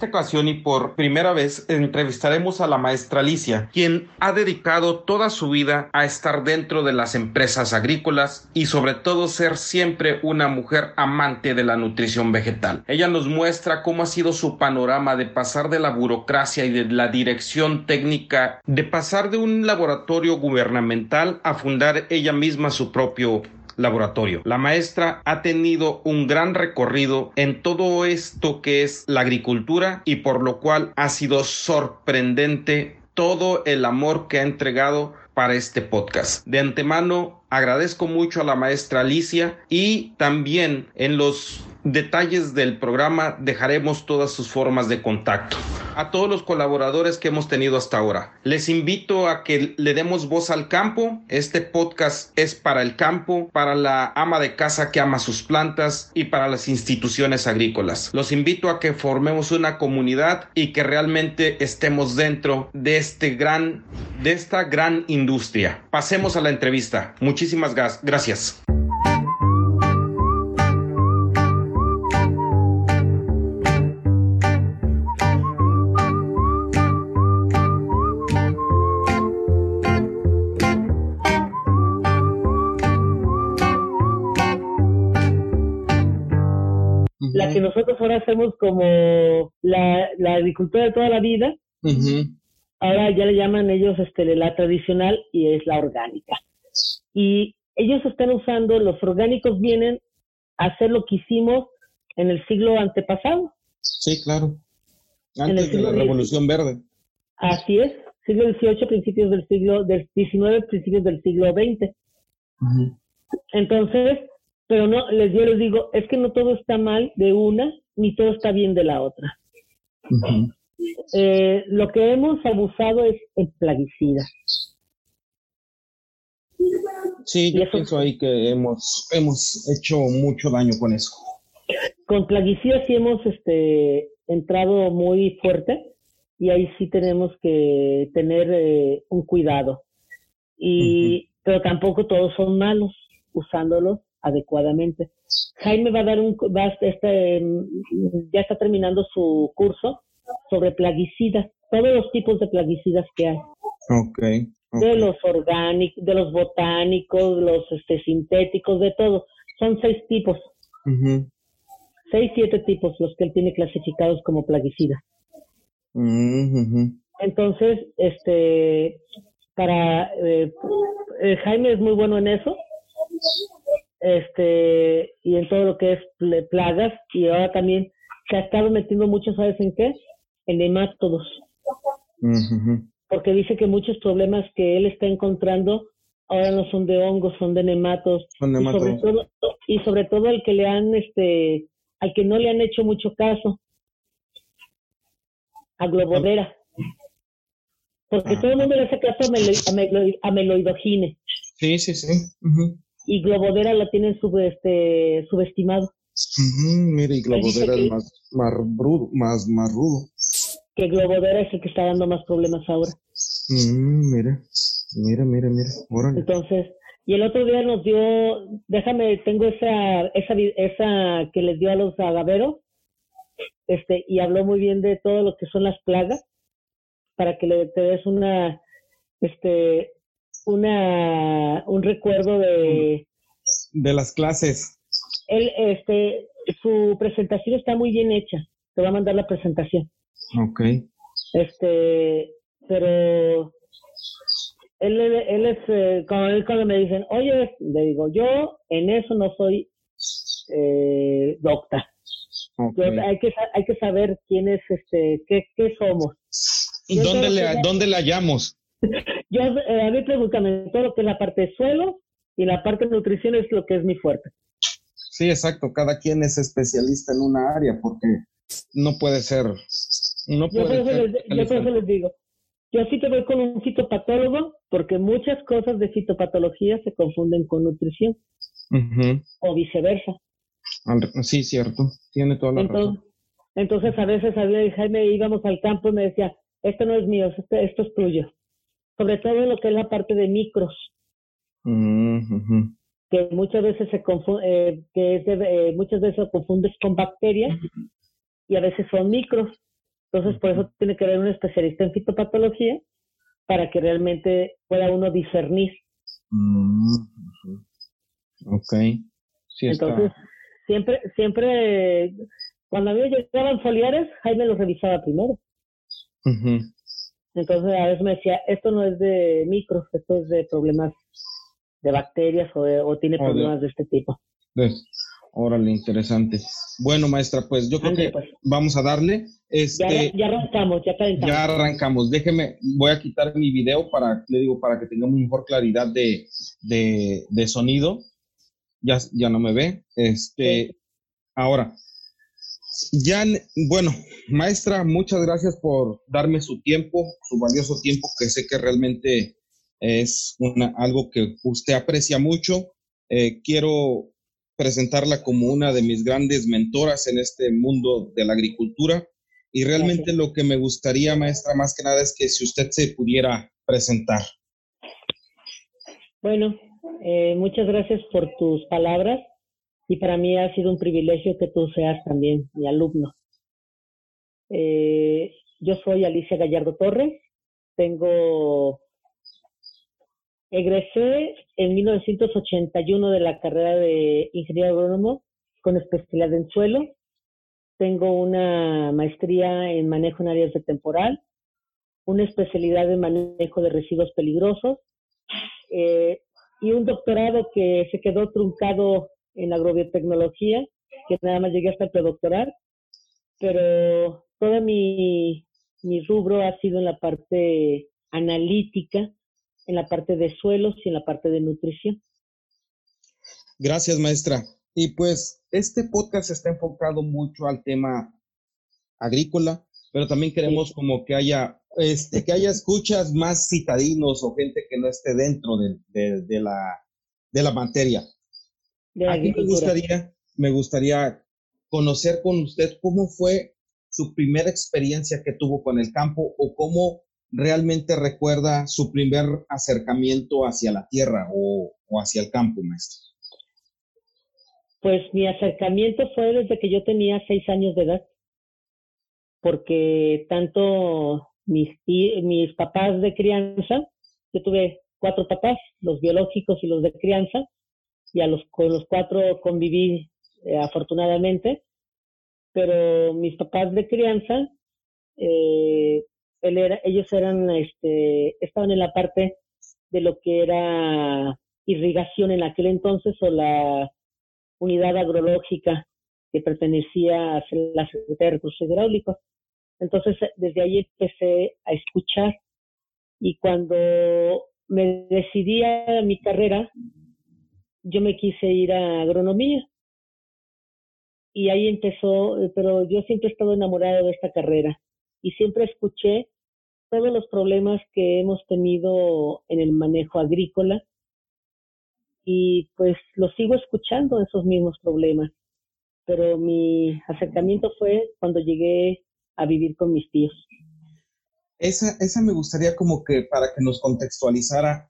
esta ocasión y por primera vez entrevistaremos a la maestra Alicia, quien ha dedicado toda su vida a estar dentro de las empresas agrícolas y sobre todo ser siempre una mujer amante de la nutrición vegetal. Ella nos muestra cómo ha sido su panorama de pasar de la burocracia y de la dirección técnica, de pasar de un laboratorio gubernamental a fundar ella misma su propio laboratorio. La maestra ha tenido un gran recorrido en todo esto que es la agricultura y por lo cual ha sido sorprendente todo el amor que ha entregado para este podcast. De antemano agradezco mucho a la maestra Alicia y también en los detalles del programa dejaremos todas sus formas de contacto. A todos los colaboradores que hemos tenido hasta ahora, les invito a que le demos voz al campo. Este podcast es para el campo, para la ama de casa que ama sus plantas y para las instituciones agrícolas. Los invito a que formemos una comunidad y que realmente estemos dentro de este gran de esta gran industria. Pasemos a la entrevista. Muchísimas gracias. La que nosotros ahora hacemos como la, agricultura de toda la vida, ahora ya le llaman ellos este, la tradicional y es la orgánica. Y ellos están usando, los orgánicos vienen a hacer lo que hicimos en el siglo antepasado. Sí, claro. Antes de la Revolución Verde. Así es, siglo XVIII, principios del siglo del XIX, principios del siglo XX. Entonces, pero no, les, yo les digo, es que no todo está mal de una, ni todo está bien de la otra. Eh, lo que hemos abusado es el plaguicida. Sí, yo pienso ahí que hemos, hemos hecho mucho daño con eso. Con plaguicida sí hemos este, entrado muy fuerte y ahí sí tenemos que tener eh, un cuidado. Y, Pero tampoco todos son malos usándolos adecuadamente. Jaime va a dar un, va este, ya está terminando su curso sobre plaguicidas, todos los tipos de plaguicidas que hay. Okay, De los orgánicos, de los botánicos, los este, sintéticos, de todo. Son seis tipos. Seis, siete tipos los que él tiene clasificados como plaguicidas. Entonces, este, para eh, eh, Jaime es muy bueno en eso este, y en todo lo que es plagas, y ahora también se ha estado metiendo mucho, ¿sabes en qué? En nemátodos. Porque dice que muchos problemas que él está encontrando ahora no son de hongos, son de nematos. Y sobre todo, y sobre todo el que le han, este, al que no le han hecho mucho caso, a globodera. Porque todo el mundo le hace caso a, meloidogine. Sí, sí, sí y Globodera la tienen sub, este, subestimado. mire, y Globodera es más, más, rudo, más, más rudo. Que Globodera es el que está dando más problemas ahora. mire, mire, mire, mire. Entonces, y el otro día nos dio, déjame, tengo esa, esa, esa que les dio a los agaveros, este, y habló muy bien de todo lo que son las plagas, para que le te des una, este, una, un recuerdo de... De las clases. Él, este, su presentación está muy bien hecha. Te va a mandar la presentación. Ok. Este, pero él, él es, eh, cuando, cuando me dicen, oye, le digo, yo en eso no soy eh, docta. hay, que, hay que saber quién es, este, qué, qué somos. ¿Y dónde le, dónde la hallamos? Yo, eh, a mí pregúntame todo lo que es la parte de suelo y la parte de nutrición es lo que es mi fuerte. Sí, exacto. Cada quien es especialista en una área porque no puede ser. No yo, por eso les, digo, yo sí te voy con un fitopatólogo porque muchas cosas de fitopatología se confunden con nutrición o viceversa. Sí, cierto. Tiene toda la entonces, razón. Entonces a veces había Jaime íbamos al campo y me decía, esto no es mío, esto, esto es tuyo sobre todo lo que es la parte de micros, que muchas veces se confunde, eh, que es eh, muchas veces confundes con bacterias y a veces son micros. Entonces, por eso tiene que haber un especialista en fitopatología para que realmente pueda uno discernir. Mm, ok. Entonces, siempre, siempre, cuando a mí me llegaban foliares, Jaime los revisaba primero. Entonces, a veces me decía, esto no es de micros, esto es de problemas de bacterias o, tiene problemas de, este tipo. Órale, interesante. Bueno, maestra, pues yo creo que pues. vamos a darle. Este, ya, arrancamos, ya calentamos. Ya arrancamos. Déjeme, voy a quitar mi video para, le digo, para que tengamos mejor claridad de, de, sonido. Ya, ya no me ve. Este, ahora, ya, bueno, maestra, muchas gracias por darme su tiempo, su valioso tiempo, que sé que realmente es una, algo que usted aprecia mucho. Eh, quiero presentarla como una de mis grandes mentoras en este mundo de la agricultura. Y realmente lo que me gustaría, maestra, más que nada es que si usted se pudiera presentar. Bueno, eh, muchas gracias por tus palabras y para mí ha sido un privilegio que tú seas también mi alumno. Eh, yo soy Alicia Gallardo Torres, tengo Egresé en 1981 de la carrera de ingeniero agrónomo con especialidad en suelo. Tengo una maestría en manejo en áreas de temporal, una especialidad en manejo de residuos peligrosos eh, y un doctorado que se quedó truncado en agrobiotecnología, que nada más llegué hasta el predoctoral, pero todo mi, mi rubro ha sido en la parte analítica en la parte de suelos y en la parte de nutrición. Gracias, maestra. Y pues este podcast está enfocado mucho al tema agrícola, pero también queremos como que haya, este, que haya escuchas más citadinos o gente que no esté dentro de, de, la, de la materia. De Aquí me gustaría, me gustaría conocer con usted cómo fue su primera experiencia que tuvo con el campo o cómo realmente recuerda su primer acercamiento hacia la tierra o, hacia el campo, maestro? Pues mi acercamiento fue desde que yo tenía seis años de edad, porque tanto mis, mis papás de crianza, yo tuve cuatro papás, los biológicos y los de crianza, y a los, con los cuatro conviví eh, afortunadamente, pero mis papás de crianza eh, ellos eran, este, estaban en la parte de lo que era irrigación en aquel entonces o la unidad agrológica que pertenecía a la Secretaría de Recursos Hidráulicos. Entonces, desde ahí empecé a escuchar y cuando me decidí a mi carrera, yo me quise ir a agronomía. Y ahí empezó, pero yo siempre he estado enamorado de esta carrera y siempre escuché todos los problemas que hemos tenido en el manejo agrícola y pues los sigo escuchando esos mismos problemas. Pero mi acercamiento fue cuando llegué a vivir con mis tíos. Esa, esa me gustaría como que para que nos contextualizara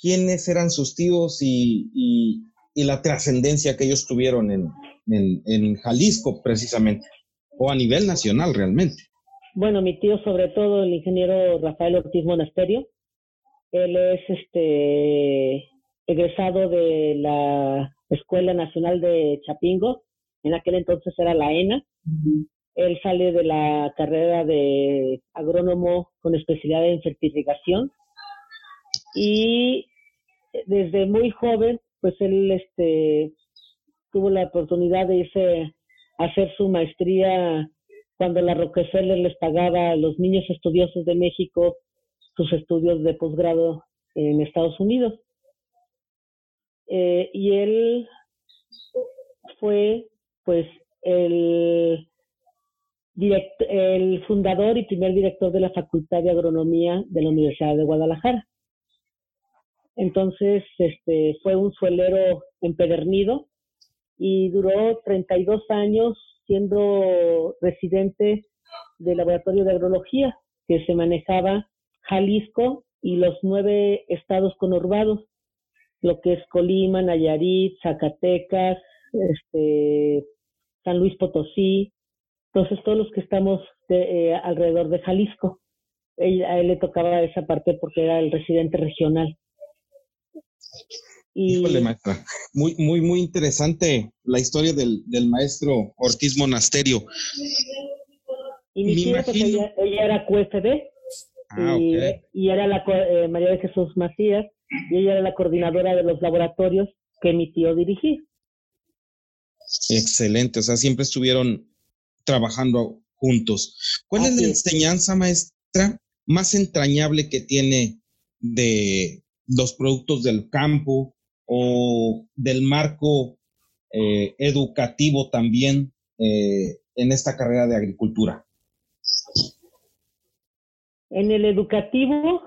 quiénes eran sus tíos y, y, la trascendencia que ellos tuvieron en, en Jalisco precisamente, o a nivel nacional realmente. Bueno, mi tío, sobre todo el ingeniero Rafael Ortiz Monasterio, él es este egresado de la Escuela Nacional de Chapingo, en aquel entonces era la ENA. Él sale de la carrera de agrónomo con especialidad en fertilización y desde muy joven, pues él este, tuvo la oportunidad de irse a hacer su maestría cuando la Rockefeller les pagaba a los niños estudiosos de México sus estudios de posgrado en Estados Unidos. Eh, y él fue, pues, el, el fundador y primer director de la Facultad de Agronomía de la Universidad de Guadalajara. Entonces, este, fue un suelero empedernido y duró 32 años siendo residente del laboratorio de agrología que se manejaba Jalisco y los nueve estados conurbados, lo que es Colima, Nayarit, Zacatecas, este, San Luis Potosí, entonces todos los que estamos eh, alrededor de Jalisco. a él le tocaba esa parte porque era el residente regional. Híjole, maestra. Muy, muy, muy interesante la historia del, del maestro Ortiz Monasterio. Y mi tía, pues, ella, era QFD. Ah, y, y, era la eh, María de Jesús Macías, y ella era la coordinadora de los laboratorios que mi tío dirigía. Excelente, o sea, siempre estuvieron trabajando juntos. ¿Cuál es la enseñanza, maestra, más entrañable que tiene de los productos del campo o del marco eh, educativo también eh, en esta carrera de agricultura? En el educativo,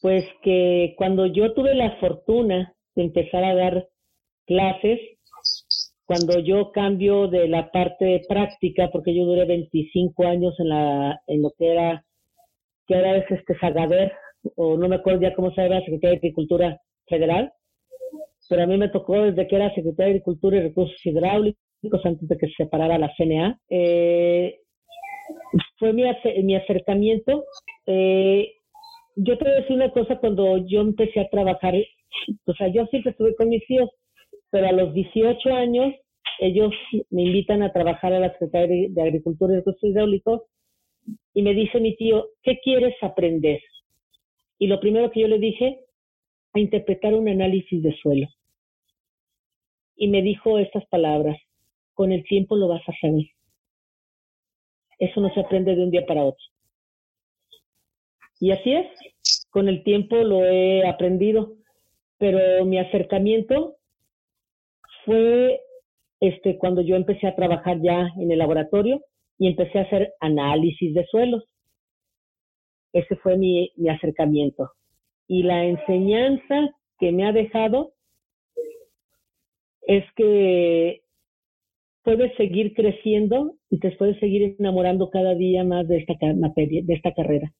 pues que cuando yo tuve la fortuna de empezar a dar clases, cuando yo cambio de la parte práctica, porque yo duré 25 años en, la, en lo que era, que era este Sagader, o no me acuerdo ya cómo se llama, Secretaría de Agricultura Federal, pero a mí me tocó desde que era Secretaría de Agricultura y Recursos Hidráulicos, antes de que se separara la CNA. Eh, fue mi, mi acercamiento. Eh, yo te voy a decir una cosa, cuando yo empecé a trabajar, o sea, yo siempre estuve con mis hijos, pero a los 18 años ellos me invitan a trabajar a la Secretaría de Agricultura y Recursos Hidráulicos y me dice mi tío, ¿qué quieres aprender? Y lo primero que yo le dije, a interpretar un análisis de suelo. Y me dijo estas palabras, con el tiempo lo vas a saber. Eso no se aprende de un día para otro. Y así es, con el tiempo lo he aprendido, pero mi acercamiento fue este, cuando yo empecé a trabajar ya en el laboratorio y empecé a hacer análisis de suelos. Ese fue mi, mi acercamiento. Y la enseñanza que me ha dejado es que puedes seguir creciendo y te puedes seguir enamorando cada día más de esta materia, de esta carrera.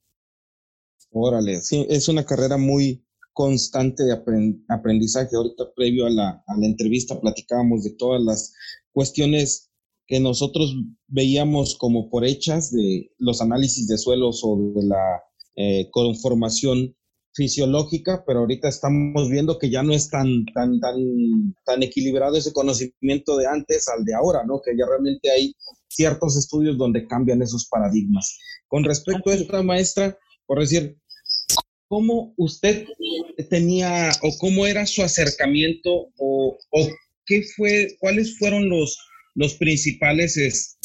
Órale, sí, es una carrera muy constante de aprendizaje. Ahorita previo a la, a la entrevista platicábamos de todas las cuestiones que nosotros veíamos como por hechas de los análisis de suelos o de la eh, conformación fisiológica, pero ahorita estamos viendo que ya no es tan, tan, tan, tan equilibrado ese conocimiento de antes al de ahora, ¿no? Que ya realmente hay ciertos estudios donde cambian esos paradigmas. Con respecto a esta maestra, por decir, ¿cómo usted tenía o cómo era su acercamiento o, o qué fue, cuáles fueron los, los principales, es,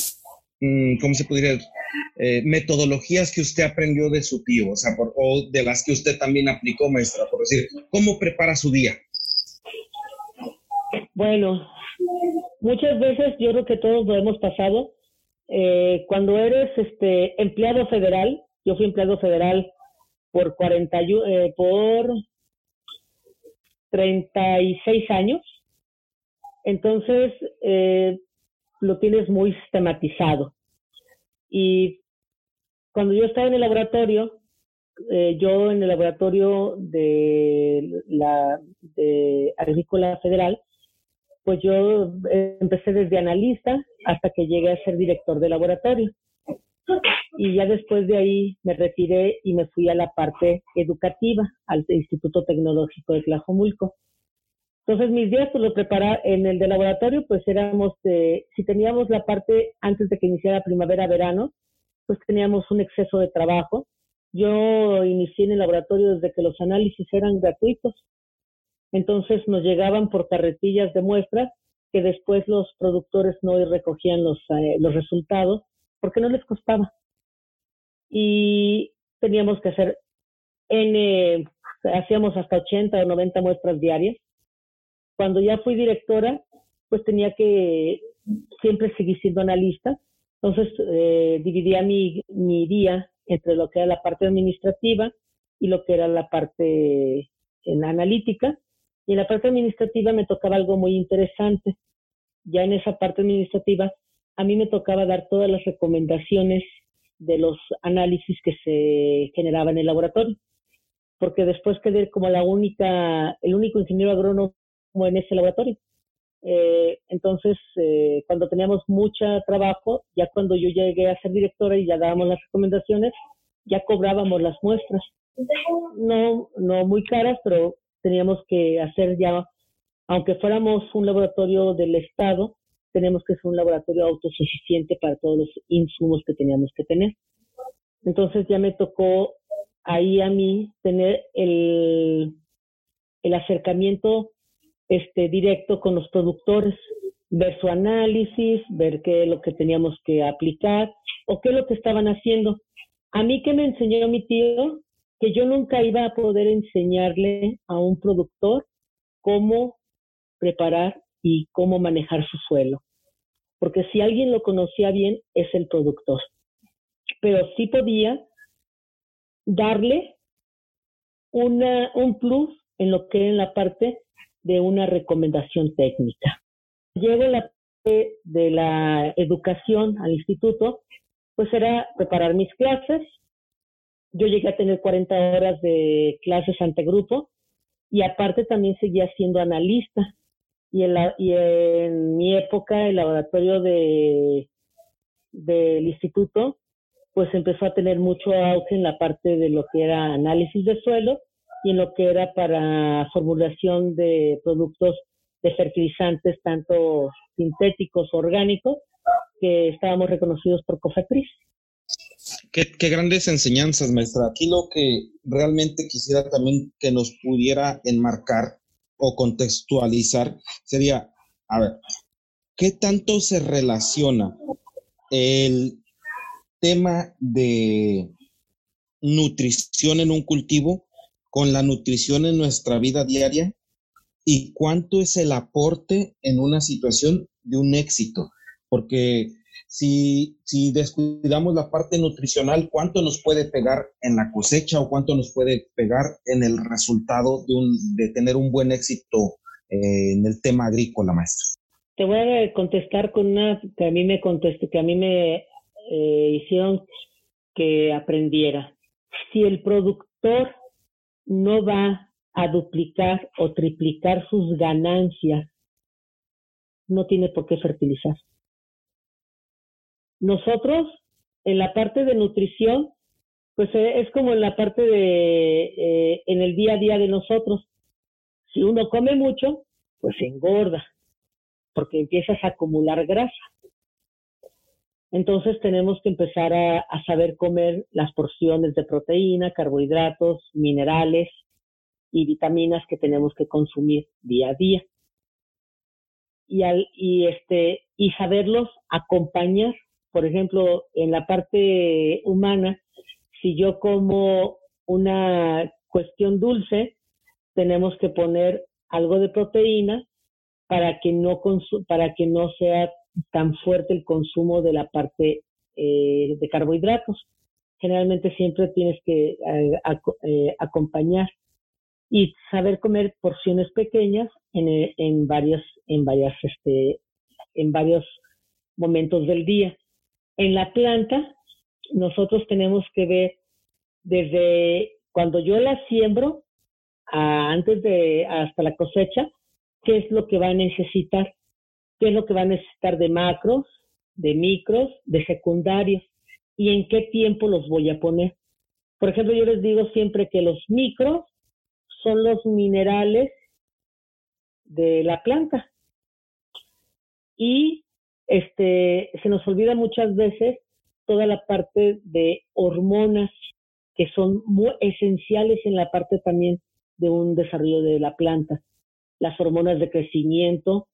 mm, ¿cómo se podría eh, metodologías que usted aprendió de su tío, o sea, o de las que usted también aplicó, maestra, por decir, ¿cómo prepara su día? Bueno, muchas veces yo creo que todos lo hemos pasado. Eh, cuando eres este empleado federal, yo fui empleado federal por 40 eh, por 36 años, entonces eh, lo tienes muy sistematizado. Y cuando yo estaba en el laboratorio, eh, yo en el laboratorio de la de Agrícola Federal, pues yo empecé desde analista hasta que llegué a ser director de laboratorio. Y ya después de ahí me retiré y me fui a la parte educativa, al Instituto Tecnológico de Tlajomulco. Entonces mis días pues lo preparaba en el de laboratorio, pues éramos, si teníamos la parte antes de que iniciara primavera-verano, pues teníamos un exceso de trabajo. Yo inicié en el laboratorio desde que los análisis eran gratuitos. Entonces nos llegaban por carretillas de muestras que después los productores no recogían los, eh, los resultados porque no les costaba. Y teníamos que hacer N, hacíamos hasta 80 o 90 muestras diarias cuando ya fui directora, pues tenía que siempre seguir siendo analista. Entonces, eh, dividía mi, mi día entre lo que era la parte administrativa y lo que era la parte analítica. Y en la parte administrativa me tocaba algo muy interesante. Ya en esa parte administrativa, a mí me tocaba dar todas las recomendaciones de los análisis que se generaban en el laboratorio. Porque después quedé como la única, el único ingeniero agrónomo en ese laboratorio. Eh, entonces, eh, cuando teníamos mucho trabajo, ya cuando yo llegué a ser directora y ya dábamos las recomendaciones, ya cobrábamos las muestras. No, no muy caras, pero teníamos que hacer ya, aunque fuéramos un laboratorio del Estado, tenemos que ser un laboratorio autosuficiente para todos los insumos que teníamos que tener. Entonces ya me tocó ahí a mí tener el, el acercamiento este, directo con los productores, ver su análisis, ver qué es lo que teníamos que aplicar o qué es lo que estaban haciendo. A mí que me enseñó mi tío, que yo nunca iba a poder enseñarle a un productor cómo preparar y cómo manejar su suelo. Porque si alguien lo conocía bien, es el productor. Pero sí podía darle una, un plus en lo que es la parte de una recomendación técnica. Llego la parte de la educación al instituto, pues era preparar mis clases. Yo llegué a tener 40 horas de clases ante grupo y aparte también seguía siendo analista. Y en, la, y en mi época, el laboratorio de, del instituto, pues empezó a tener mucho auge en la parte de lo que era análisis de suelo y en lo que era para formulación de productos de fertilizantes, tanto sintéticos, orgánicos, que estábamos reconocidos por COFEPRIS. Qué, qué, grandes enseñanzas, maestra. Aquí lo que realmente quisiera también que nos pudiera enmarcar o contextualizar sería, a ver, ¿qué tanto se relaciona el tema de nutrición en un cultivo con la nutrición en nuestra vida diaria y cuánto es el aporte en una situación de un éxito. Porque si, si descuidamos la parte nutricional, ¿cuánto nos puede pegar en la cosecha o cuánto nos puede pegar en el resultado de, un, de tener un buen éxito eh, en el tema agrícola, maestra? Te voy a contestar con una que a mí me conteste, que a mí me eh, hicieron que aprendiera. Si el productor no va a duplicar o triplicar sus ganancias, no tiene por qué fertilizar. Nosotros, en la parte de nutrición, pues eh, es como en la parte de, eh, en el día a día de nosotros. Si uno come mucho, pues engorda, porque empiezas a acumular grasa. Entonces tenemos que empezar a, saber comer las porciones de proteína, carbohidratos, minerales y vitaminas que tenemos que consumir día a día. Y, al, y, este, y saberlos acompañar. Por ejemplo, en la parte humana, si yo como una cuestión dulce, tenemos que poner algo de proteína para que no, para que no sea tan fuerte el consumo de la parte eh, de carbohidratos. Generalmente siempre tienes que eh, eh, acompañar y saber comer porciones pequeñas en, en varios, en varias, este, en varios momentos del día. En la planta, nosotros tenemos que ver desde cuando yo la siembro antes de hasta la cosecha, qué es lo que va a necesitar qué es lo que va a necesitar de macros, de micros, de secundarios y en qué tiempo los voy a poner. Por ejemplo, yo les digo siempre que los micros son los minerales de la planta. Y este, se nos olvida muchas veces toda la parte de hormonas que son muy esenciales en la parte también de un desarrollo de la planta. Las hormonas de crecimiento,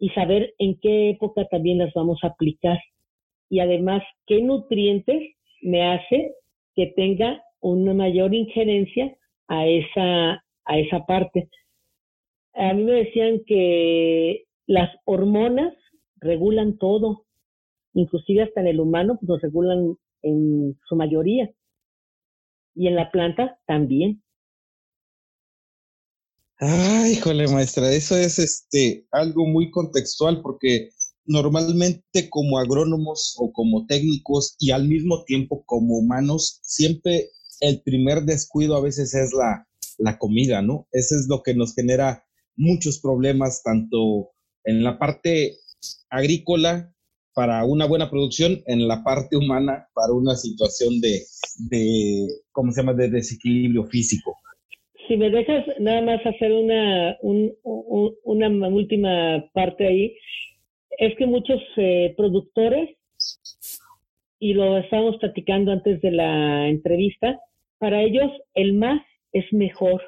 y saber en qué época también las vamos a aplicar. Y además, qué nutrientes me hace que tenga una mayor injerencia a esa, a esa parte. A mí me decían que las hormonas regulan todo, inclusive hasta en el humano pues, nos regulan en su mayoría. Y en la planta también. Ay, híjole, maestra, eso es este algo muy contextual porque normalmente como agrónomos o como técnicos y al mismo tiempo como humanos, siempre el primer descuido a veces es la, la comida, ¿no? Eso es lo que nos genera muchos problemas, tanto en la parte agrícola para una buena producción, en la parte humana para una situación de, de ¿cómo se llama?, de desequilibrio físico. Si me dejas nada más hacer una, una última parte ahí, es que muchos eh, productores, y lo estábamos platicando antes de la entrevista, para ellos el más es mejor.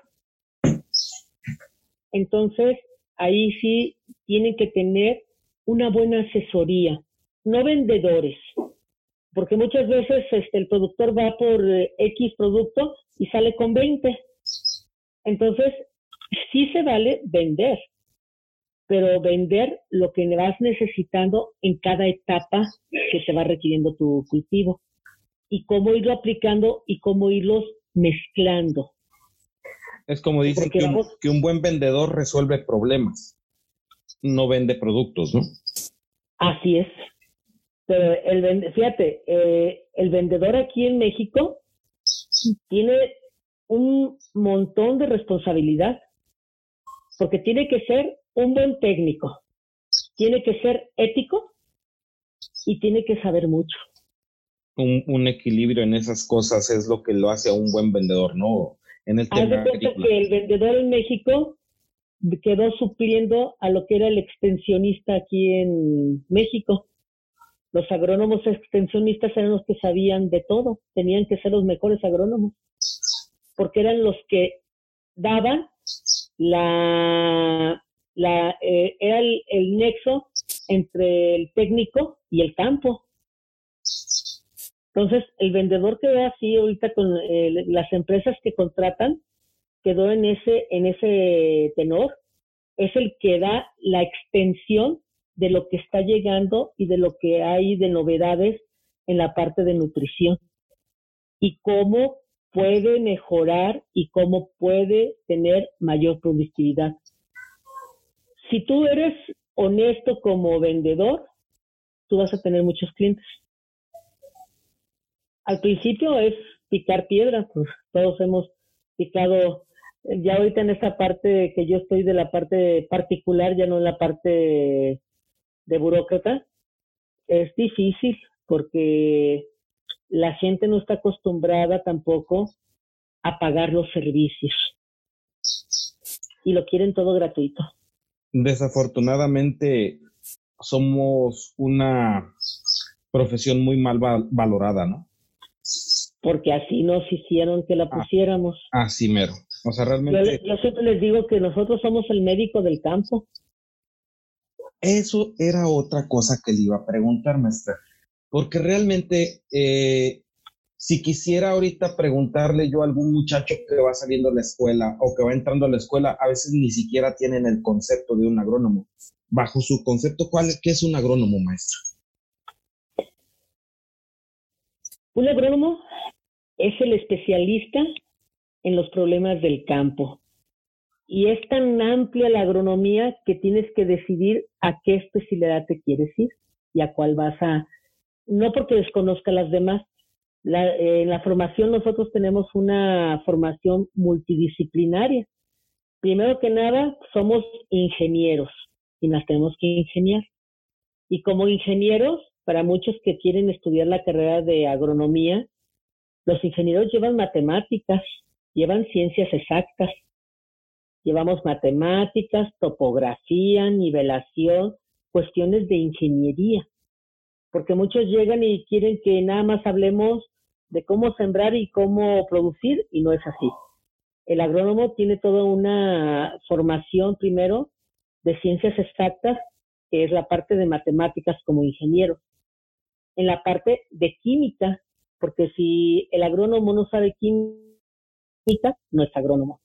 Entonces, ahí sí tienen que tener una buena asesoría, no vendedores, porque muchas veces este, el productor va por eh, X producto y sale con 20. Entonces, sí se vale vender, pero vender lo que vas necesitando en cada etapa que se va requiriendo tu cultivo y cómo irlo aplicando y cómo irlos mezclando. Es como dicen que un, que un, buen vendedor resuelve problemas, no vende productos, ¿no? Así es. Pero el fíjate, eh, el vendedor aquí en México tiene un montón de responsabilidad, porque tiene que ser un buen técnico, tiene que ser ético y tiene que saber mucho. Un, un, equilibrio en esas cosas es lo que lo hace a un buen vendedor, ¿no? En el tema que el vendedor en México quedó supliendo a lo que era el extensionista aquí en México. Los agrónomos extensionistas eran los que sabían de todo, tenían que ser los mejores agrónomos, porque eran los que daban la, la eh, era el, nexo entre el técnico y el campo. Entonces, el vendedor quedó así ahorita con eh, las empresas que contratan, quedó en ese, en ese tenor, es el que da la extensión de lo que está llegando y de lo que hay de novedades en la parte de nutrición y cómo puede mejorar y cómo puede tener mayor productividad. Si tú eres honesto como vendedor, tú vas a tener muchos clientes. Al principio es picar piedra, pues todos hemos picado ya ahorita en esta parte que yo estoy de la parte particular, ya no en la parte de burócrata, es difícil porque la gente no está acostumbrada tampoco a pagar los servicios y lo quieren todo gratuito. Desafortunadamente somos una profesión muy mal valorada, ¿no? Porque así nos hicieron que la ah, pusiéramos. así mero. O sea, realmente... Yo, siempre les digo que nosotros somos el médico del campo. Eso era otra cosa que le iba a preguntar, maestra. Porque realmente, eh, si quisiera ahorita preguntarle yo a algún muchacho que va saliendo de la escuela o que va entrando a la escuela, a veces ni siquiera tienen el concepto de un agrónomo. Bajo su concepto, ¿cuál es, ¿qué es un agrónomo, maestro? Un agrónomo es el especialista en los problemas del campo. Y es tan amplia la agronomía que tienes que decidir a qué especialidad te quieres ir y a cuál vas a, no porque desconozca las demás. en la formación nosotros tenemos una formación multidisciplinaria. Primero que nada, somos ingenieros y nos tenemos que ingeniar. Y como ingenieros, para muchos que quieren estudiar la carrera de agronomía, los ingenieros llevan matemáticas, llevan ciencias exactas, llevamos matemáticas, topografía, nivelación, cuestiones de ingeniería, porque muchos llegan y quieren que nada más hablemos de cómo sembrar y cómo producir, y no es así. El agrónomo tiene toda una formación primero de ciencias exactas, que es la parte de matemáticas como ingeniero. En la parte de química, porque si el agrónomo no sabe química, no es agrónomo.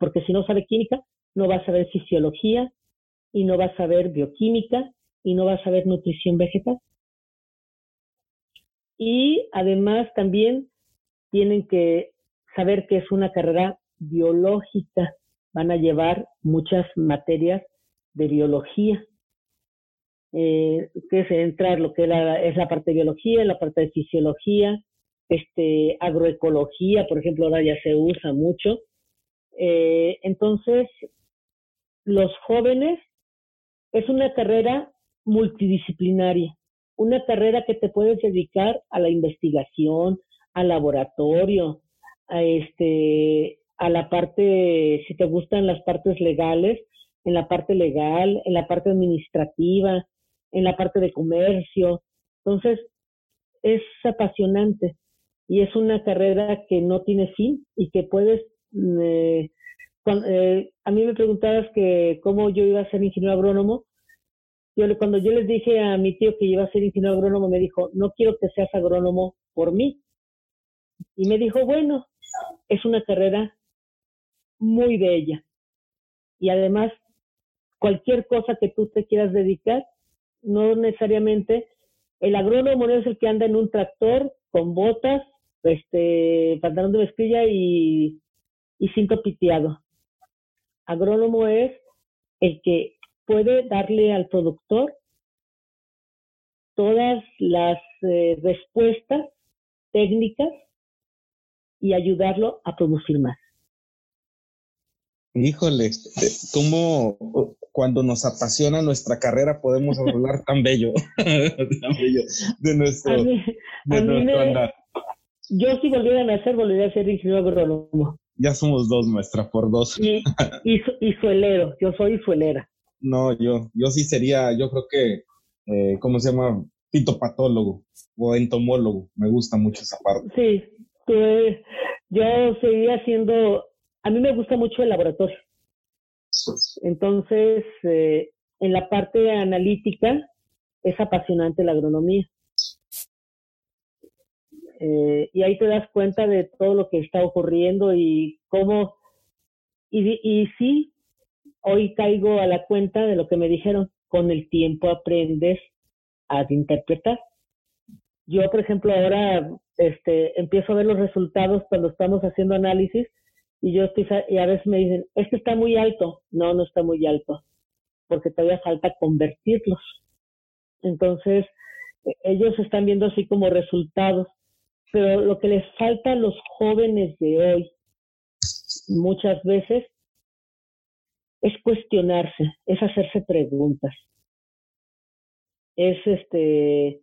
Porque si no sabe química, no va a saber fisiología y no va a saber bioquímica y no va a saber nutrición vegetal. Y además también tienen que saber que es una carrera biológica. Van a llevar muchas materias de biología. Eh, que es entrar lo que es la parte de biología, la parte de fisiología, este, agroecología, por ejemplo, ahora ya se usa mucho. Eh, entonces, los jóvenes es una carrera multidisciplinaria, una carrera que te puedes dedicar a la investigación, al laboratorio, a este, a la parte, si te gustan las partes legales, en la parte legal, en la parte administrativa, en la parte de comercio. Entonces, es apasionante y es una carrera que no tiene fin y que puedes... Mm, eh, eh, a mí me preguntabas que cómo yo iba a ser ingeniero agrónomo. Yo, cuando yo les dije a mi tío que iba a ser ingeniero agrónomo, me dijo, no quiero que seas agrónomo por mí. Y me dijo, bueno, es una carrera muy bella. Y además, cualquier cosa que tú te quieras dedicar, no necesariamente, el agrónomo no es el que anda en un tractor con botas, este, pantalón de mezclilla y, y cinto piteado. Agrónomo es el que puede darle al productor todas las eh, respuestas técnicas y ayudarlo a producir más. Híjole, ¿cómo cuando nos apasiona nuestra carrera podemos hablar tan bello, tan bello de nuestro, andar? Yo si volviera a nacer, volvería a ser ingeniero agrónomo. Ya somos dos, nuestra, por dos. Y, y, suelero, yo soy suelera. No, yo, yo sí sería, yo creo que, eh, ¿cómo se llama? Fitopatólogo o entomólogo. Me gusta mucho esa parte. Sí, pues, yo seguía siendo, a mí me gusta mucho el laboratorio. Entonces, eh, en la parte analítica es apasionante la agronomía. Eh, y ahí te das cuenta de todo lo que está ocurriendo y cómo, y, y sí, hoy caigo a la cuenta de lo que me dijeron, con el tiempo aprendes a interpretar. Yo, por ejemplo, ahora este, empiezo a ver los resultados cuando estamos haciendo análisis y yo y a veces me dicen, este está muy alto. No, no está muy alto, porque todavía falta convertirlos. Entonces, e, ellos están viendo así como resultados, pero lo que les falta a los jóvenes de hoy muchas veces es cuestionarse, es hacerse preguntas. Es este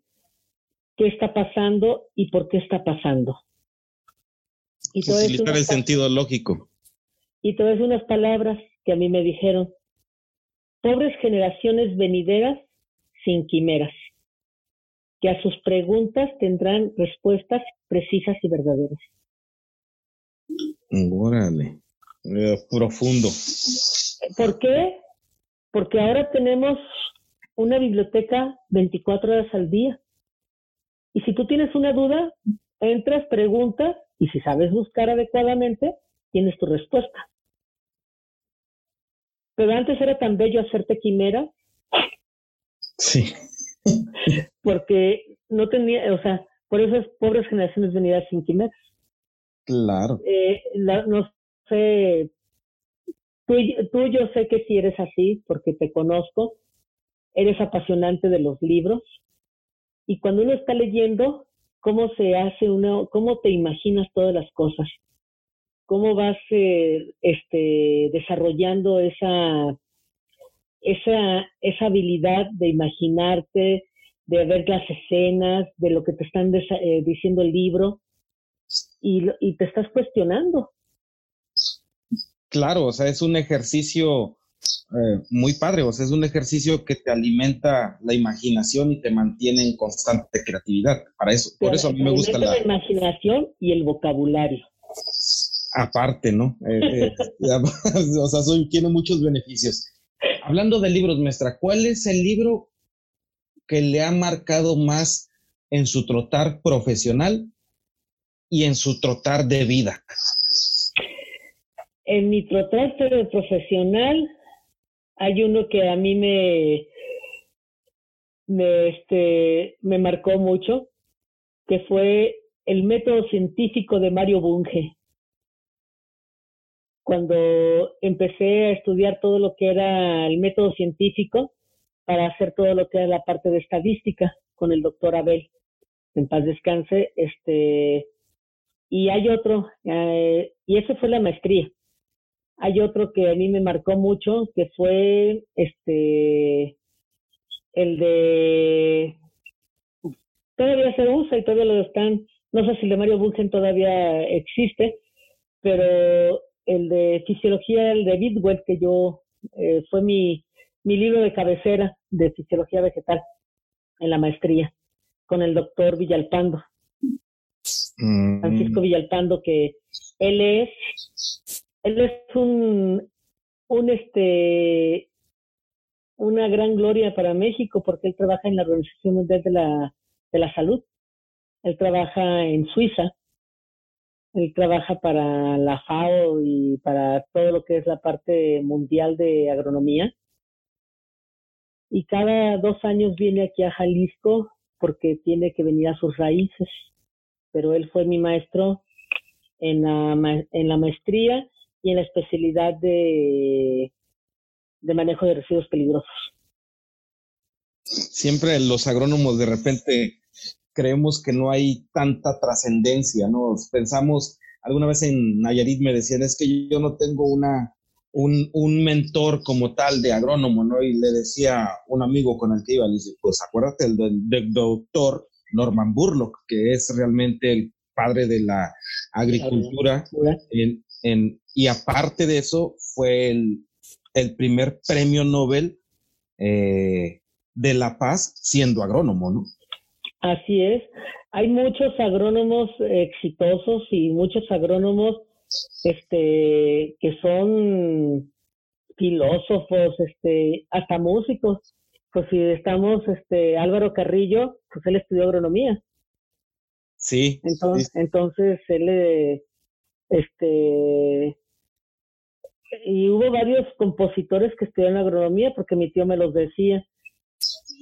qué está pasando y por qué está pasando. Y Utilizar el sentido lógico. Y todas unas palabras que a mí me dijeron, pobres generaciones venideras sin quimeras, que a sus preguntas tendrán respuestas precisas y verdaderas. Órale, eh, profundo. ¿Por qué? Porque ahora tenemos una biblioteca 24 horas al día. Y si tú tienes una duda, entras, preguntas y si sabes buscar adecuadamente, tienes tu respuesta. Pero antes era tan bello hacerte quimera. Sí. Porque no tenía, o sea, por esas pobres generaciones venidas sin quimeras. Claro. Eh, no sé, tú, yo sé que si eres así, porque te conozco, eres apasionante de los libros, y cuando uno está leyendo, ¿cómo se hace uno, cómo te imaginas todas las cosas? ¿Cómo vas eh, este, desarrollando esa, esa, esa habilidad de imaginarte, de ver las escenas, de lo que te están eh, diciendo el libro, y, y te estás cuestionando. Claro, o sea, es un ejercicio eh, muy padre, o sea, es un ejercicio que te alimenta la imaginación y te mantiene en constante creatividad. Para eso, por eso a mí me gusta la... la imaginación y el vocabulario. Aparte, ¿no? Eh, eh, o sea, tiene muchos beneficios. Hablando de libros, maestra, ¿cuál es el libro que le ha marcado más en su trotar profesional y en su trotar de vida? En mi trotar profesional, hay uno que a mí me, me, este, me marcó mucho, que fue el método científico de Mario Bunge. Cuando empecé a estudiar todo lo que era el método científico para hacer todo lo que era la parte de estadística con el doctor Abel, en paz descanse, este, y hay otro, eh, y eso fue la maestría. Hay otro que a mí me marcó mucho, que fue este el de todavía se usa y todavía lo están, no sé si el de Mario Bungen todavía existe, pero el de fisiología, el de Bidwell, que yo eh, fue mi, mi libro de cabecera de fisiología vegetal en la maestría con el doctor Villalpando. Mm. Francisco Villalpando, que él es, él es un, este, una gran gloria para México porque él trabaja en la Organización Mundial de la, de la Salud. Él trabaja en Suiza. Él trabaja para la FAO y para todo lo que es la parte mundial de agronomía. Y cada dos años viene aquí a Jalisco porque tiene que venir a sus raíces. Pero él fue mi maestro en la, en la maestría y en la especialidad de, de manejo de residuos peligrosos. Siempre los agrónomos de repente creemos que no hay tanta trascendencia, ¿no? Pensamos, alguna vez en Nayarit me decían, es que yo no tengo una, un, un, mentor como tal de agrónomo, ¿no? Y le decía un amigo con el que iba, le dice, pues acuérdate del, del doctor Norman Burlock, que es realmente el padre de la agricultura. En, y aparte de eso, fue el, primer premio Nobel eh, de la paz siendo agrónomo, ¿no? Así es. Hay muchos agrónomos exitosos y muchos agrónomos este, que son filósofos, este, hasta músicos. Pues si estamos, este, Álvaro Carrillo, pues él estudió agronomía. Sí. Entonces, entonces él, eh, este, y hubo varios compositores que estudiaron agronomía porque mi tío me los decía.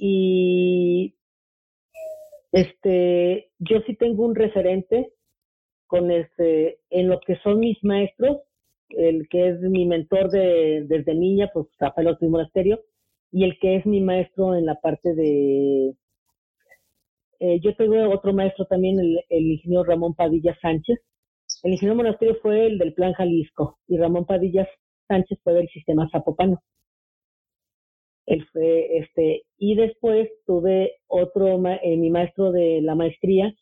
Y este, yo sí tengo un referente con este, en lo que son mis maestros, el que es mi mentor de, desde niña, pues Rafael Ortiz Monasterio, y el que es mi maestro en la parte de eh, yo tengo otro maestro también, el, ingeniero Ramón Padilla Sánchez. El ingeniero Monasterio fue el del Plan Jalisco y Ramón Padilla Sánchez fue del sistema Zapopano. Él fue, este, y después tuve otro, eh, mi maestro de la maestría,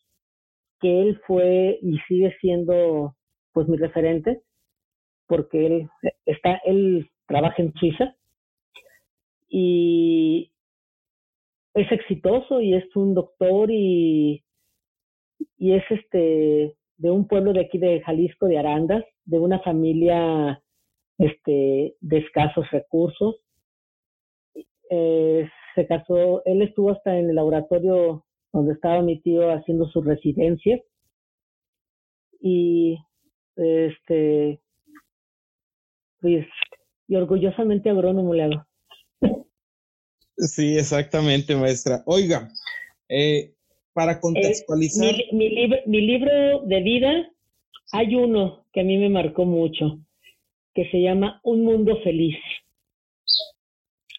que él fue y sigue siendo, pues, mi referente, porque él está, él trabaja en Suiza y es exitoso y es un doctor y, y es este de un pueblo de aquí de Jalisco, de Arandas, de una familia este, de escasos recursos. Eh, se casó, él estuvo hasta en el laboratorio donde estaba mi tío haciendo su residencia y este pues, y orgullosamente agrónomo le hago. Sí, exactamente, maestra. Oiga, eh, para contextualizar. mi, libro, de vida, hay uno que a mí me marcó mucho, que se llama Un Mundo Feliz.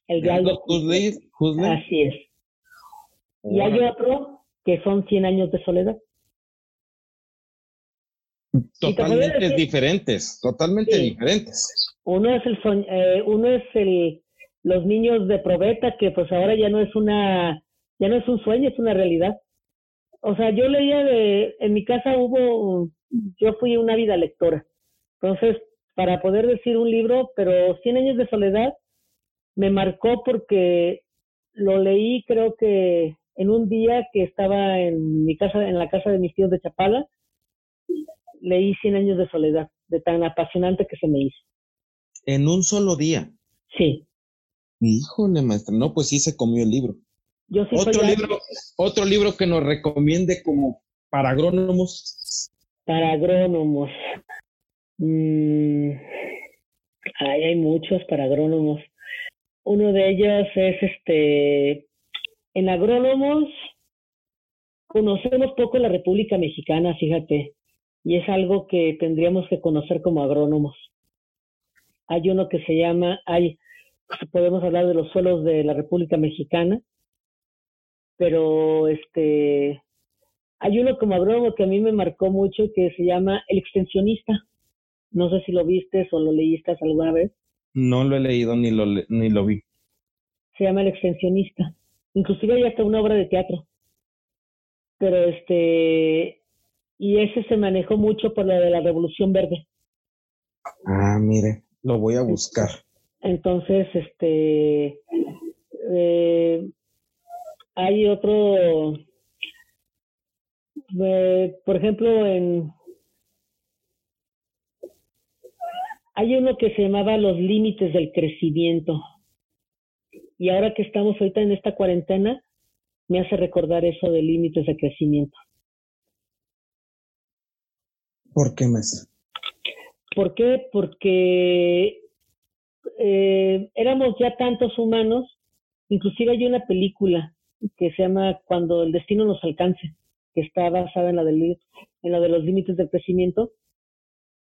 El de Aldo Así es. Y hay otro que son 100 años de soledad. Totalmente diferentes, totalmente diferentes. Uno es el eh, uno es el los niños de probeta, que pues ahora ya no es una, ya no es un sueño, es una realidad. O sea, yo leía de, en mi casa hubo, yo fui una vida lectora. Entonces, para poder decir un libro, pero Cien años de soledad me marcó porque lo leí creo que en un día que estaba en mi casa, en la casa de mis tíos de Chapala, leí Cien años de soledad, de tan apasionante que se me hizo. En un solo día. Sí. Híjole, maestra, no, pues sí se comió el libro. Otro libro, otro libro que nos recomiende como para agrónomos. Para agrónomos. Mm, hay muchos para agrónomos. Uno de ellos es este, en agrónomos conocemos poco la República Mexicana, fíjate, y es algo que tendríamos que conocer como agrónomos. Hay uno que se llama, hay podemos hablar de los suelos de la República Mexicana, pero este hay uno como agrónomo que a mí me marcó mucho que se llama El extensionista. No sé si lo viste o lo leíste alguna vez. No lo he leído ni lo, ni lo vi. Se llama El extensionista. Inclusive hay hasta una obra de teatro. Pero este, y ese se manejó mucho por la de la Revolución Verde. Ah, mire, lo voy a buscar. Entonces, este, eh, hay otro, eh, por ejemplo, en, hay uno que se llamaba los límites del crecimiento. Y ahora que estamos ahorita en esta cuarentena, me hace recordar eso de límites de crecimiento. ¿Por qué, maestra? ¿Por qué? Porque eh, éramos ya tantos humanos, inclusive hay una película que se llama Cuando el destino nos alcance, que está basada en la, del, en la de los límites del crecimiento,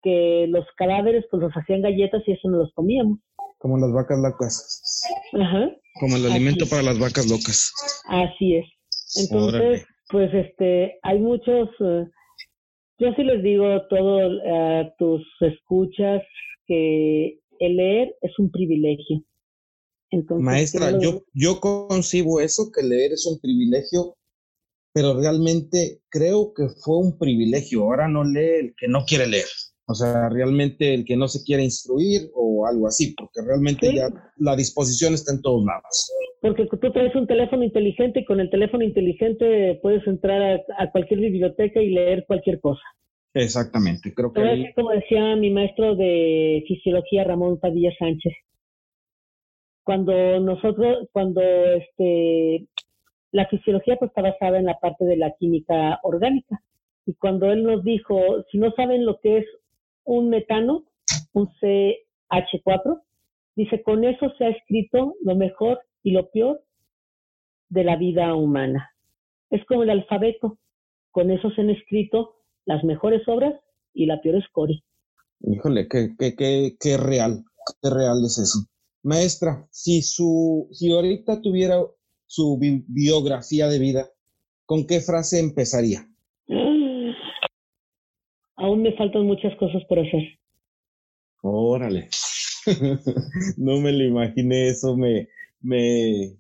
que los cadáveres pues los hacían galletas y eso no los comíamos. Como las vacas locas. Ajá. Como el alimento para las vacas locas. Así es. Entonces, pues este, hay muchos, eh, yo sí les digo a todos a tus escuchas que el leer es un privilegio. Maestra, yo, yo concibo eso, que leer es un privilegio, pero realmente creo que fue un privilegio. Ahora no lee el que no quiere leer. O sea, realmente el que no se quiere instruir o algo así, porque realmente ya la disposición está en todos lados. Porque tú traes un teléfono inteligente y con el teléfono inteligente puedes entrar a, cualquier biblioteca y leer cualquier cosa. Exactamente, creo que... Como decía mi maestro de fisiología, Ramón Padilla Sánchez, cuando nosotros, cuando este, la fisiología pues está basada en la parte de la química orgánica, y cuando él nos dijo, si no saben lo que es un metano, un CH4. Dice, con eso se ha escrito lo mejor y lo peor de la vida humana. Es como el alfabeto. Con eso se han escrito las mejores obras y la peor escoria. Híjole, qué, qué, qué, qué real, qué real es eso. Maestra, si su, si ahorita tuviera su biografía de vida, ¿con qué frase empezaría? aún me faltan muchas cosas por hacer. Órale. no me lo imaginé eso, me, me,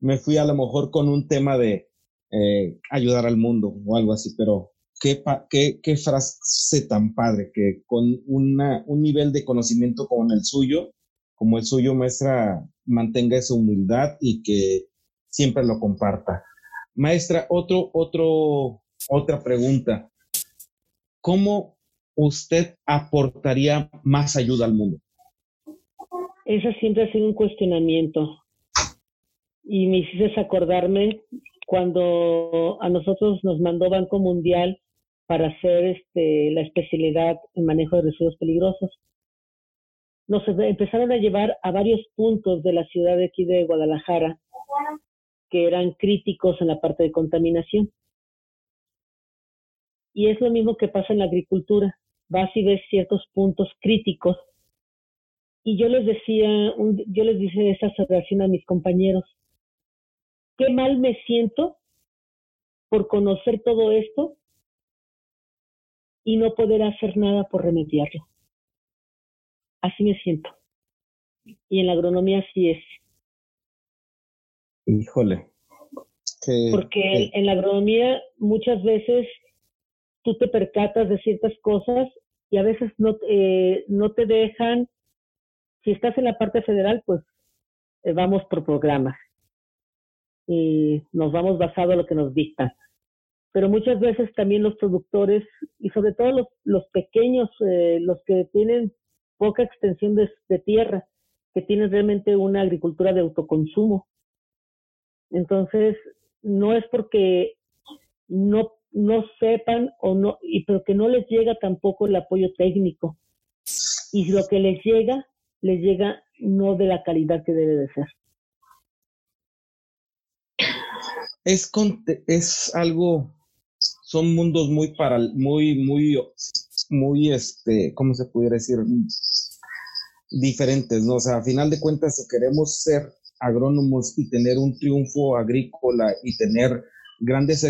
me fui a lo mejor con un tema de eh, ayudar al mundo o algo así, pero qué, qué, qué frase tan padre que con una, un nivel de conocimiento como el suyo, como el suyo, maestra, mantenga esa humildad y que siempre lo comparta. Maestra, otro, otro, otra pregunta. ¿cómo usted aportaría más ayuda al mundo? Esa siempre ha sido un cuestionamiento. Y me hiciste acordarme cuando a nosotros nos mandó Banco Mundial para hacer este, la especialidad en manejo de residuos peligrosos. Nos empezaron a llevar a varios puntos de la ciudad de aquí de Guadalajara que eran críticos en la parte de contaminación. Y es lo mismo que pasa en la agricultura. Vas y ves ciertos puntos críticos. Y yo les decía, yo les dije esa asociación a mis compañeros, qué mal me siento por conocer todo esto y no poder hacer nada por remediarlo. Así me siento. Y en la agronomía así es. Híjole. Porque en la agronomía muchas veces tú te percatas de ciertas cosas y a veces no, eh, no te dejan, si estás en la parte federal, pues eh, vamos por programas y nos vamos basado a lo que nos dictan. Pero muchas veces también los productores y sobre todo los, los pequeños, eh, los que tienen poca extensión de, tierra, que tienen realmente una agricultura de autoconsumo. Entonces, no es porque no no sepan o no, y pero que no les llega tampoco el apoyo técnico. Y lo que les llega, les llega no de la calidad que debe de ser. Es, es algo, son mundos muy para, muy, muy, muy, este, ¿cómo se pudiera decir? Diferentes, ¿no? O sea, a final de cuentas, si queremos ser agrónomos y tener un triunfo agrícola y tener grandes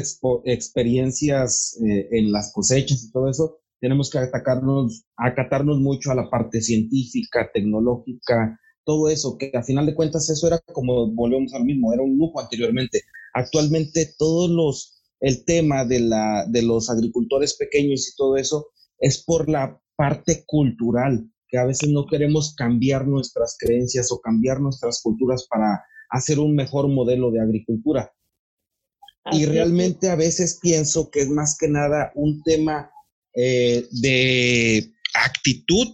experiencias eh, en las cosechas y todo eso, tenemos que atacarnos, acatarnos mucho a la parte científica, tecnológica, todo eso, que a final de cuentas eso era como, volvemos al mismo, era un lujo anteriormente. Actualmente todos los, el tema de, la, de los agricultores pequeños y todo eso es por la parte cultural, que a veces no queremos cambiar nuestras creencias o cambiar nuestras culturas para hacer un mejor modelo de agricultura. y realmente a veces pienso que es más que nada un tema eh, de actitud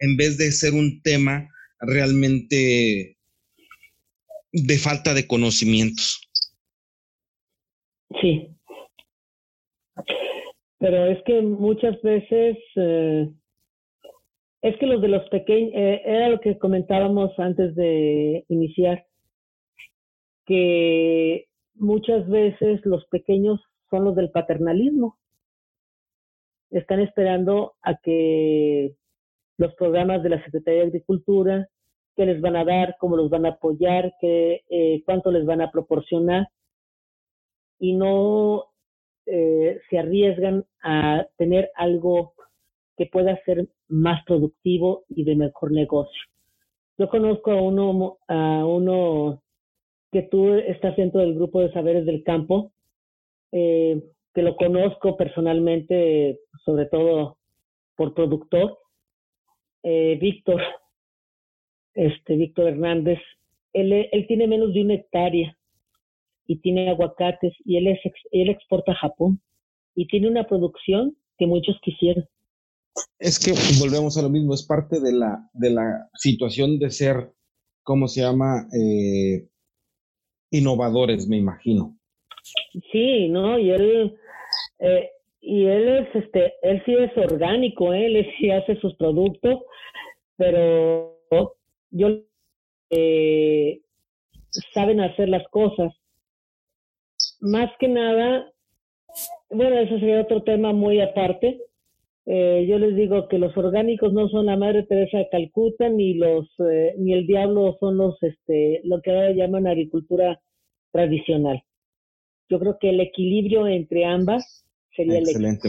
en vez de ser un tema realmente de falta de conocimientos. Sí. Pero es que muchas veces, eh, es que los de los pequeños, eh, era lo que comentábamos antes de iniciar, que muchas veces los pequeños son los del paternalismo. Están esperando a que los programas de la Secretaría de Agricultura, qué les van a dar, cómo los van a apoyar, qué, eh, cuánto les van a proporcionar, y no eh, se arriesgan a tener algo que pueda ser más productivo y de mejor negocio. Yo conozco a uno, a uno que tú estás dentro del grupo de saberes del campo, eh, que lo conozco personalmente, sobre todo por productor, eh, Víctor, este Víctor Hernández, él, él, tiene menos de una hectárea y tiene aguacates y él, es, él exporta a Japón y tiene una producción que muchos quisieran. Es que volvemos a lo mismo, es parte de la, de la situación de ser, ¿cómo se llama? Eh, innovadores, me imagino. Sí, ¿no? Y él, eh, y él es, este, él sí es orgánico, ¿eh? él sí hace sus productos, pero yo eh, saben hacer las cosas. Más que nada, bueno, eso sería otro tema muy aparte. Eh, yo les digo que los orgánicos no son la Madre Teresa de Calcuta ni los eh, ni el diablo son los este lo que ahora llaman agricultura tradicional. Yo creo que el equilibrio entre ambas Excelente.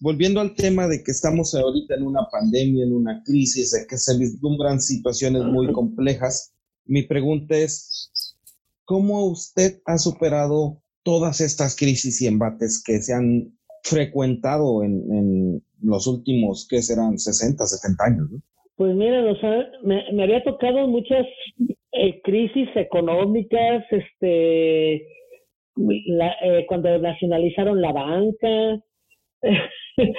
Volviendo al tema de que estamos ahorita en una pandemia, en una crisis, de que se vislumbran situaciones muy complejas, mi pregunta es, ¿cómo usted ha superado todas estas crisis y embates que se han frecuentado en, los últimos, ¿qué serán? 60, 70 años, Pues mira, me, había tocado muchas eh, crisis económicas, este, eh, cuando nacionalizaron la banca,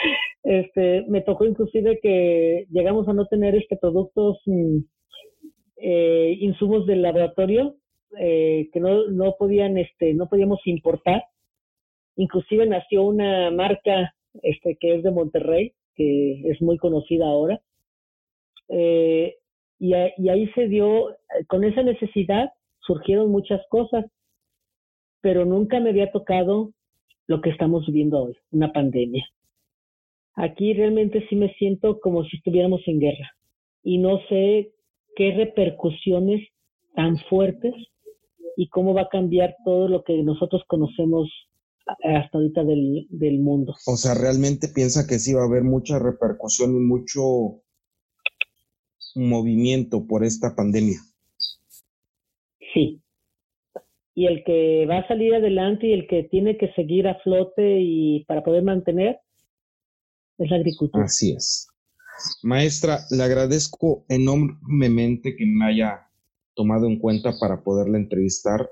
este, me tocó inclusive que llegamos a no tener este productos, mm, eh, insumos del laboratorio eh, que no, no podían, este, no podíamos importar. Inclusive nació una marca este, que es de Monterrey, que es muy conocida ahora. y, y ahí se dio, con esa necesidad surgieron muchas cosas pero nunca me había tocado lo que estamos viviendo hoy, una pandemia. Aquí realmente sí me siento como si estuviéramos en guerra y no sé qué repercusiones tan fuertes y cómo va a cambiar todo lo que nosotros conocemos hasta ahorita del, del mundo. O sea, realmente piensa que sí va a haber mucha repercusión y mucho movimiento por esta pandemia. Sí, y el que va a salir adelante y el que tiene que seguir a flote y para poder mantener es la agricultura. Así es. Maestra, le agradezco enormemente que me haya tomado en cuenta para poderla entrevistar.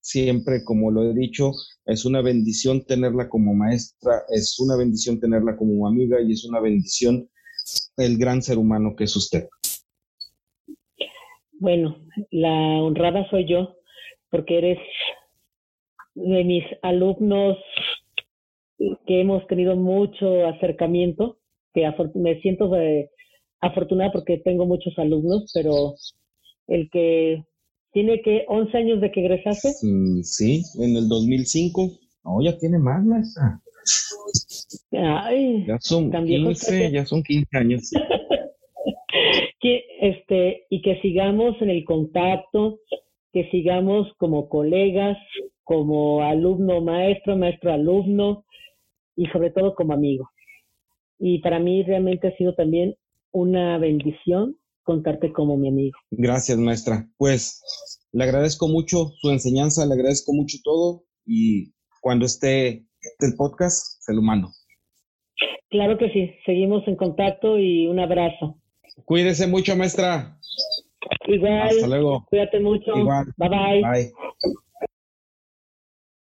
Siempre, como lo he dicho, es una bendición tenerla como maestra, es una bendición tenerla como amiga y es una bendición el gran ser humano que es usted. Bueno, la honrada soy yo porque eres de mis alumnos que hemos tenido mucho acercamiento, que me siento afortunada porque tengo muchos alumnos, pero el que tiene que 11 años de que egresaste. Sí, en el 2005. No, ya tiene más, maestra. Ay, ya son 15, ya son 15 años. que, este, y que sigamos en el contacto, que sigamos como colegas, como alumno maestro, maestro alumno y sobre todo como amigo. Y para mí realmente ha sido también una bendición contarte como mi amigo. Gracias, maestra. Pues le agradezco mucho su enseñanza, le agradezco mucho todo y cuando esté el podcast, se lo mando. Claro que sí, seguimos en contacto y un abrazo. Cuídese mucho, maestra. Igual. Hasta luego. Cuídate mucho. Igual. Bye bye. Bye.